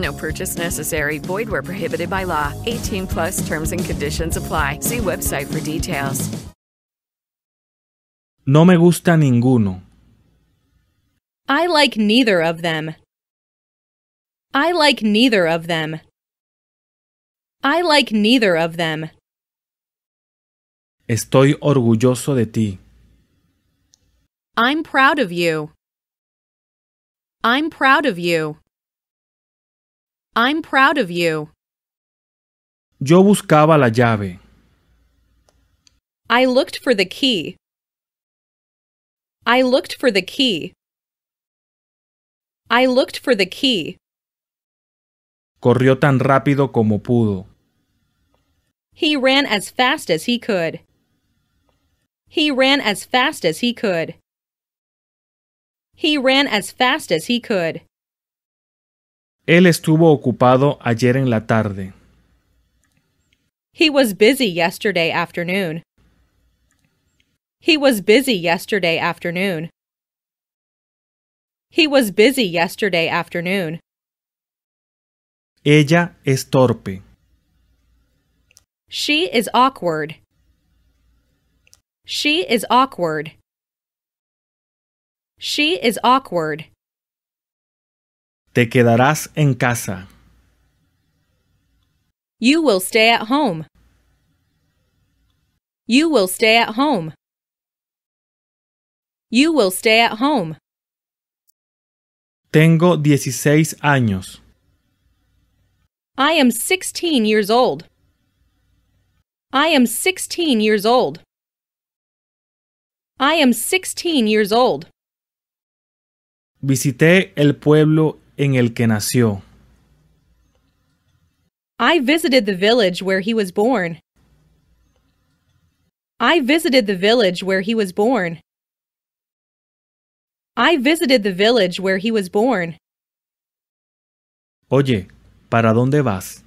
No purchase necessary. Void where prohibited by law. 18 plus terms and conditions apply. See website for details. No me gusta ninguno. I like neither of them. I like neither of them. I like neither of them. Estoy orgulloso de ti. I'm proud of you. I'm proud of you. I'm proud of you. Yo buscaba la llave. I looked for the key. I looked for the key. I looked for the key. Corrió tan rápido como pudo. He ran as fast as he could. He ran as fast as he could. He ran as fast as he could. Él estuvo ocupado ayer en la tarde. He was busy yesterday afternoon. He was busy yesterday afternoon. He was busy yesterday afternoon. Ella es torpe. She is awkward. She is awkward. She is awkward. Te quedarás en casa. You will stay at home. You will stay at home. You will stay at home. Tengo 16 años. I am 16 years old. I am 16 years old. I am 16 years old. Visité el pueblo en el que nació. I visited the village where he was born. I visited the village where he was born. I visited the village where he was born. Oye, ¿para dónde vas?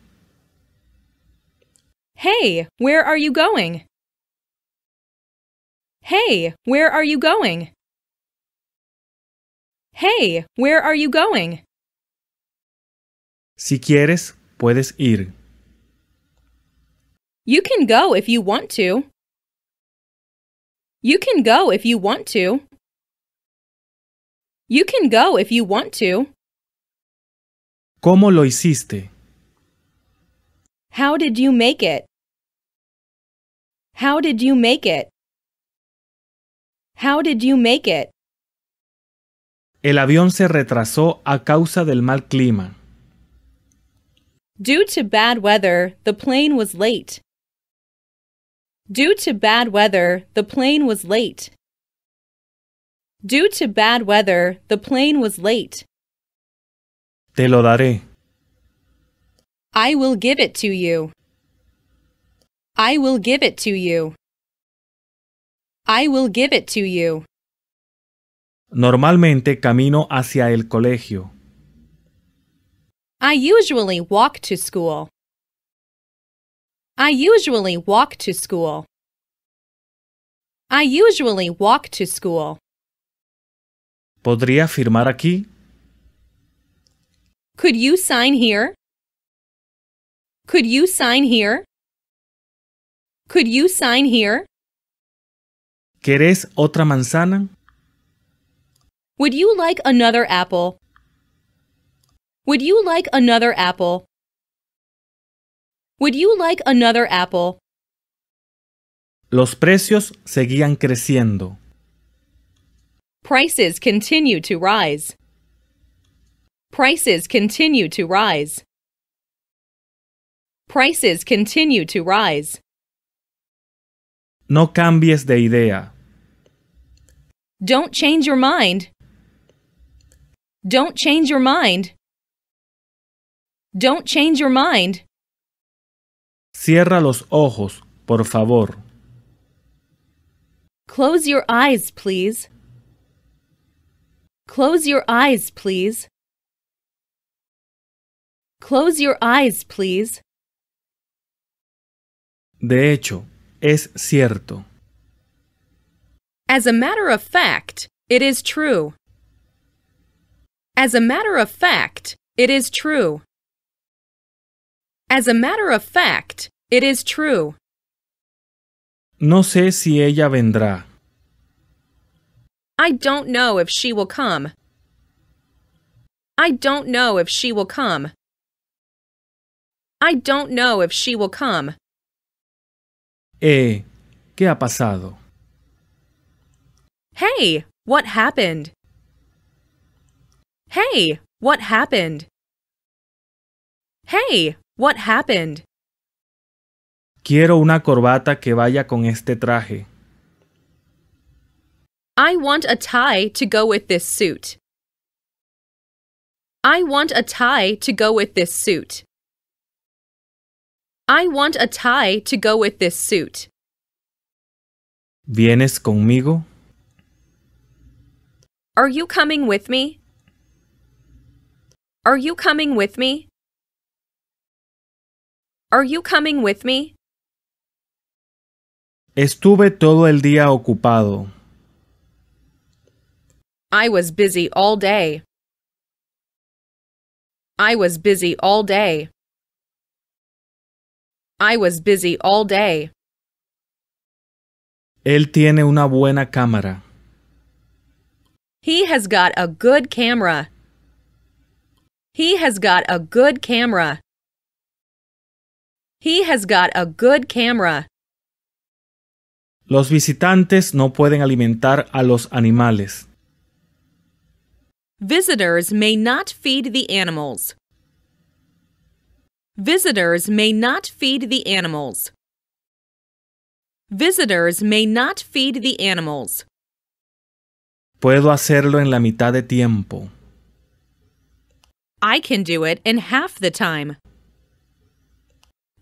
Hey, where are you going? Hey, where are you going? Hey, where are you going? Si quieres, puedes ir. You can go if you want to. You can go if you want to. You can go if you want to. ¿Cómo lo hiciste? How did you make it? How did you make it? How did you make it? El avión se retrasó a causa del mal clima. Due to bad weather, the plane was late. Due to bad weather, the plane was late. Due to bad weather, the plane was late. Te lo daré. I will give it to you. I will give it to you. I will give it to you. Normalmente camino hacia el colegio. I usually walk to school. I usually walk to school. I usually walk to school. ¿Podría firmar aquí? Could you sign here? Could you sign here? Could you sign here? ¿Querés otra manzana? Would you like another apple? Would you like another apple? Would you like another apple? Los precios seguían creciendo. Prices continue to rise. Prices continue to rise. Prices continue to rise. No cambies de idea. Don't change your mind. Don't change your mind. Don't change your mind. Cierra los ojos, por favor. Close your eyes, please. Close your eyes, please. Close your eyes, please. De hecho, es cierto. As a matter of fact, it is true. As a matter of fact, it is true. As a matter of fact, it is true. No sé si ella vendrá. I don't know if she will come. I don't know if she will come. I don't know if she will come. Eh, ¿qué ha pasado? Hey, what happened? Hey, what happened? Hey, what happened? Quiero una corbata que vaya con este traje. I want a tie to go with this suit. I want a tie to go with this suit. I want a tie to go with this suit. ¿Vienes conmigo? Are you coming with me? Are you coming with me? Are you coming with me? Estuve todo el día ocupado. I was busy all day. I was busy all day. I was busy all day. Él tiene una buena cámara. He has got a good camera. He has got a good camera. He has got a good camera. Los visitantes no pueden alimentar a los animales. Visitors may not feed the animals. Visitors may not feed the animals. Visitors may not feed the animals. Puedo hacerlo en la mitad de tiempo. I can do it in half the time.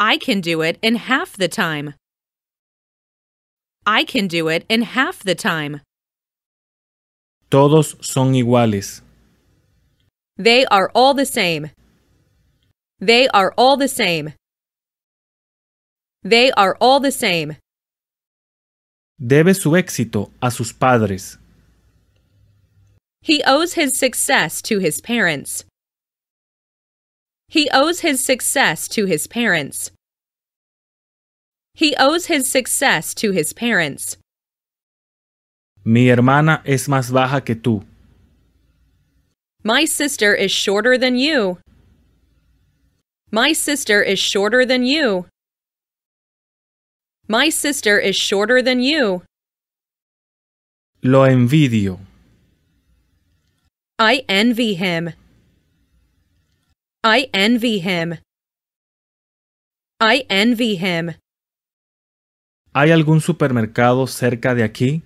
I can do it in half the time. I can do it in half the time. Todos son iguales. They are all the same. They are all the same. They are all the same. Debe su éxito a sus padres. He owes his success to his parents. He owes his success to his parents. He owes his success to his parents. Mi hermana es más baja que tú. My sister is shorter than you. My sister is shorter than you. My sister is shorter than you. Lo envidio. I envy him. I envy him. I envy him. ¿Hay algún supermercado cerca de aquí?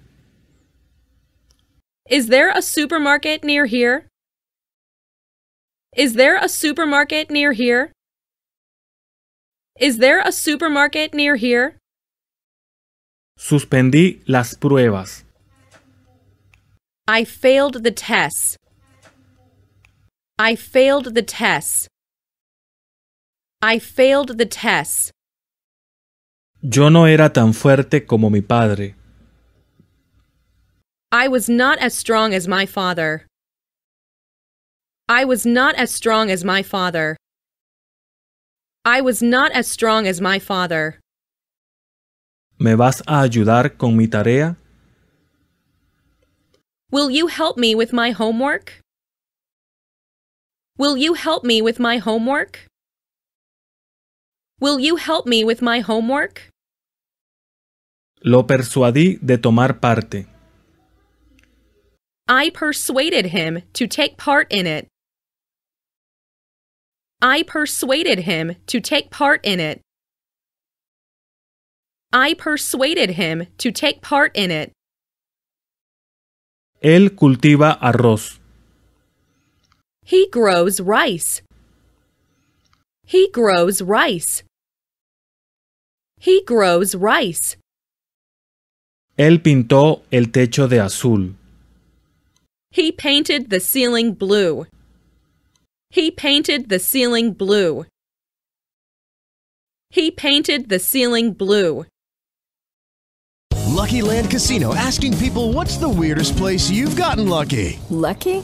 Is there a supermarket near here? Is there a supermarket near here? Is there a supermarket near here? Suspendí las pruebas. I failed the tests. I failed the tests. I failed the tests. Yo no era tan fuerte como mi padre. I was not as strong as my father. I was not as strong as my father. I was not as strong as my father. ¿Me vas a ayudar con mi tarea? Will you help me with my homework? Will you help me with my homework? Will you help me with my homework? Lo persuadí de tomar parte. I persuaded him to take part in it. I persuaded him to take part in it. I persuaded him to take part in it. Él cultiva arroz. He grows rice. He grows rice. He grows rice. Él pintó el techo de azul. He painted the ceiling blue. He painted the ceiling blue. He painted the ceiling blue. Lucky Land Casino asking people what's the weirdest place you've gotten lucky? Lucky?